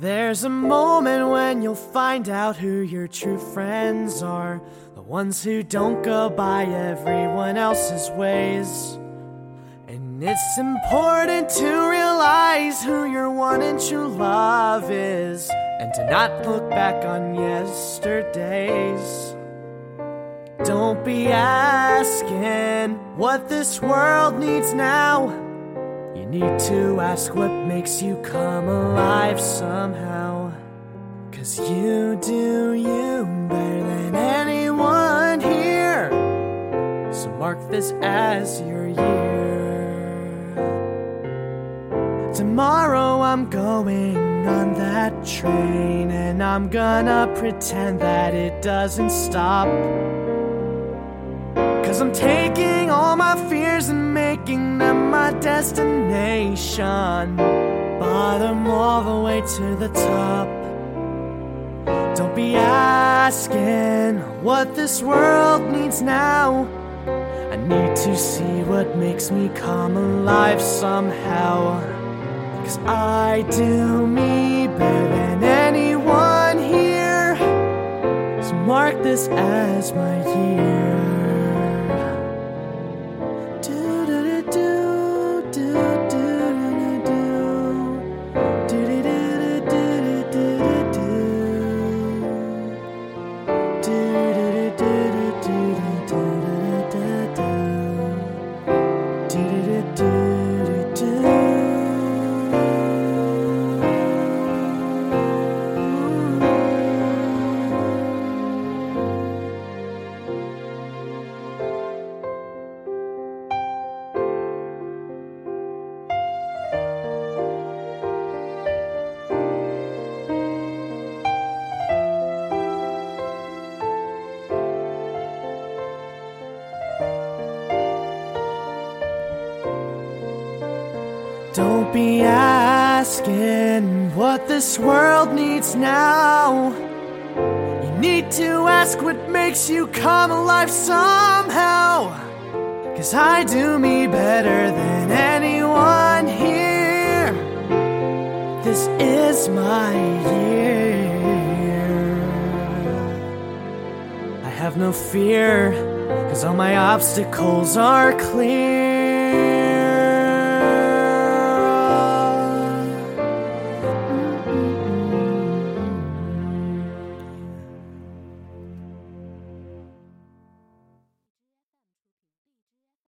There's a moment when you'll find out who your true friends are. The ones who don't go by everyone else's ways. And it's important to realize who your one and true love is. And to not look back on yesterdays. Don't be asking what this world needs now. Need to ask what makes you come alive somehow. Cause you do you better than anyone here. So mark this as your year. Tomorrow I'm going on that train, and I'm gonna pretend that it doesn't stop. I'm taking all my fears and making them my destination. Bottom all the way to the top. Don't be asking what this world needs now. I need to see what makes me come alive somehow. Cause I do me better than anyone here. So mark this as my year. Don't be asking what this world needs now. You need to ask what makes you come alive somehow. Cause I do me better than anyone here. This is my year. I have no fear, cause all my obstacles are clear.